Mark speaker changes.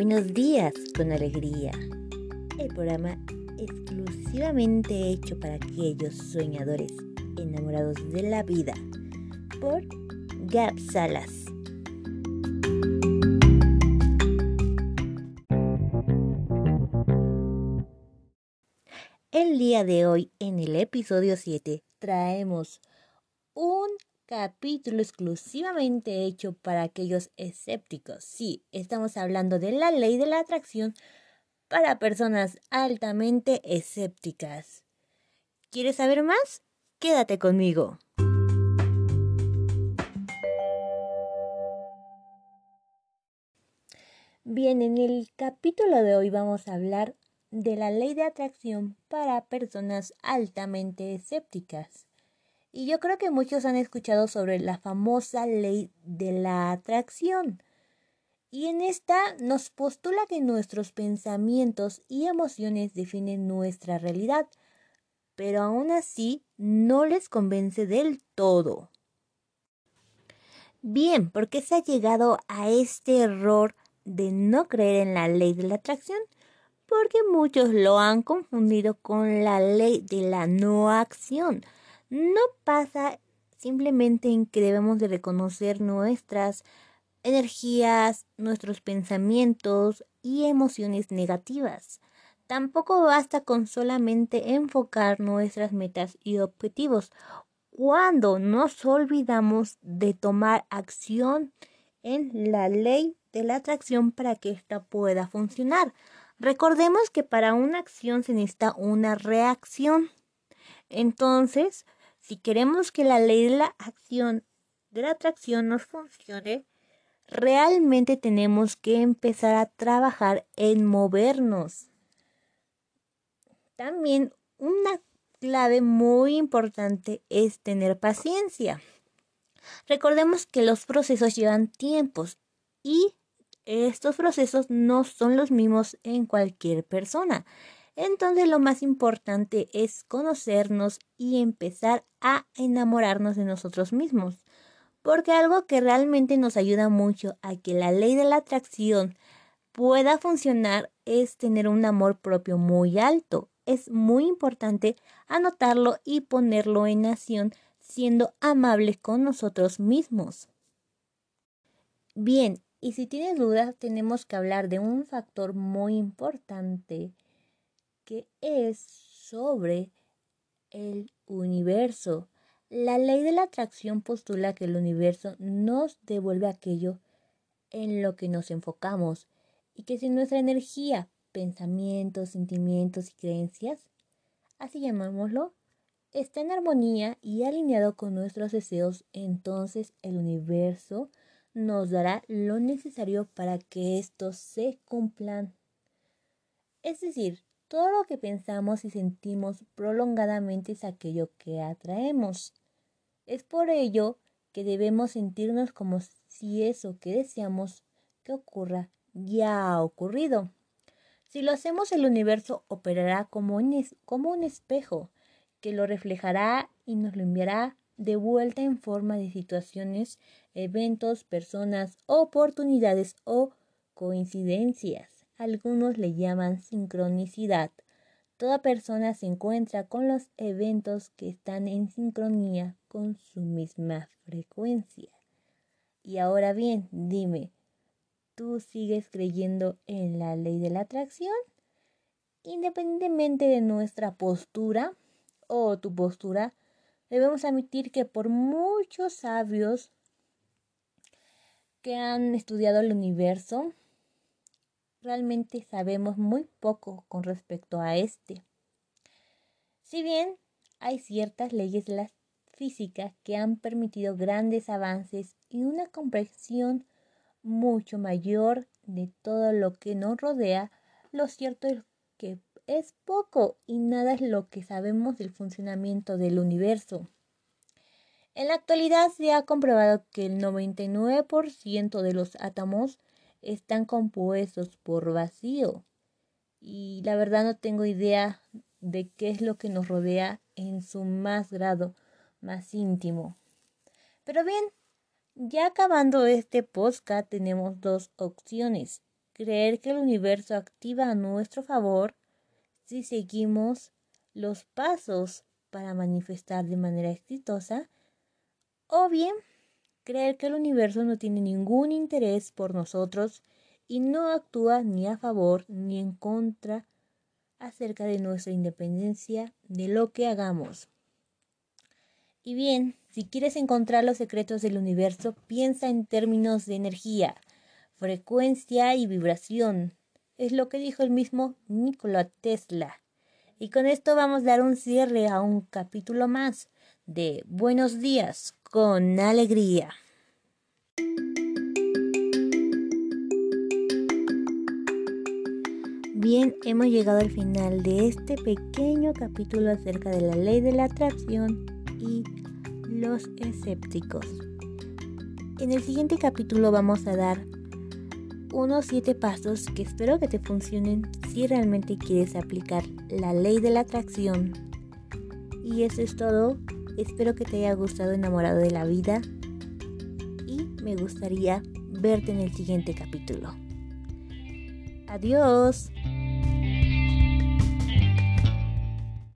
Speaker 1: Buenos días con alegría. El programa exclusivamente hecho para aquellos soñadores enamorados de la vida por Gab Salas. El día de hoy, en el episodio 7, traemos un capítulo exclusivamente hecho para aquellos escépticos. Sí, estamos hablando de la ley de la atracción para personas altamente escépticas. ¿Quieres saber más? Quédate conmigo. Bien, en el capítulo de hoy vamos a hablar de la ley de atracción para personas altamente escépticas. Y yo creo que muchos han escuchado sobre la famosa ley de la atracción. Y en esta nos postula que nuestros pensamientos y emociones definen nuestra realidad, pero aún así no les convence del todo. Bien, ¿por qué se ha llegado a este error de no creer en la ley de la atracción? Porque muchos lo han confundido con la ley de la no acción no pasa simplemente en que debemos de reconocer nuestras energías, nuestros pensamientos y emociones negativas. Tampoco basta con solamente enfocar nuestras metas y objetivos cuando nos olvidamos de tomar acción en la ley de la atracción para que ésta pueda funcionar. Recordemos que para una acción se necesita una reacción. Entonces, si queremos que la ley de la acción de la atracción nos funcione, realmente tenemos que empezar a trabajar en movernos. También una clave muy importante es tener paciencia. Recordemos que los procesos llevan tiempos y estos procesos no son los mismos en cualquier persona. Entonces lo más importante es conocernos y empezar a enamorarnos de nosotros mismos. Porque algo que realmente nos ayuda mucho a que la ley de la atracción pueda funcionar es tener un amor propio muy alto. Es muy importante anotarlo y ponerlo en acción siendo amables con nosotros mismos. Bien, y si tienes dudas, tenemos que hablar de un factor muy importante que es sobre el universo. La ley de la atracción postula que el universo nos devuelve aquello en lo que nos enfocamos y que si nuestra energía, pensamientos, sentimientos y creencias, así llamámoslo, está en armonía y alineado con nuestros deseos, entonces el universo nos dará lo necesario para que estos se cumplan. Es decir, todo lo que pensamos y sentimos prolongadamente es aquello que atraemos. Es por ello que debemos sentirnos como si eso que deseamos que ocurra ya ha ocurrido. Si lo hacemos, el universo operará como un, espejo que lo reflejará y nos lo enviará de vuelta en forma de situaciones, eventos, personas, oportunidades o coincidencias. Algunos le llaman sincronicidad. Toda persona se encuentra con los eventos que están en sincronía con su misma frecuencia. Y ahora bien, dime, ¿tú sigues creyendo en la ley de la atracción? Independientemente de nuestra postura o tu postura, debemos admitir que por muchos sabios que han estudiado el universo, realmente sabemos muy poco con respecto a este. Si bien hay ciertas leyes de la física que han permitido grandes avances y una comprensión mucho mayor de todo lo que nos rodea, lo cierto es que es poco y nada es lo que sabemos del funcionamiento del universo. En la actualidad se ha comprobado que el 99% de los átomos están compuestos por vacío. Y la verdad no tengo idea de qué es lo que nos rodea en su más grado más íntimo. Pero bien, ya acabando este podcast tenemos dos opciones. creer que el universo activa a nuestro favor si seguimos los pasos para manifestar de manera exitosa, o bien creer que el universo no tiene ningún interés por nosotros y no actúa ni a favor ni en contra acerca de nuestra independencia de lo que hagamos. Y bien, si quieres encontrar los secretos del universo, piensa en términos de energía, frecuencia y vibración. Es lo que dijo el mismo Nikola Tesla. Y con esto vamos a dar un cierre a un capítulo más de Buenos días con alegría. Bien, hemos llegado al final de este pequeño capítulo acerca de la ley de la atracción y los escépticos. En el siguiente capítulo vamos a dar unos siete pasos que espero que te funcionen si realmente quieres aplicar la ley de la atracción. Y eso es todo. Espero que te haya gustado enamorado de la vida y me gustaría verte en el siguiente capítulo. Adiós.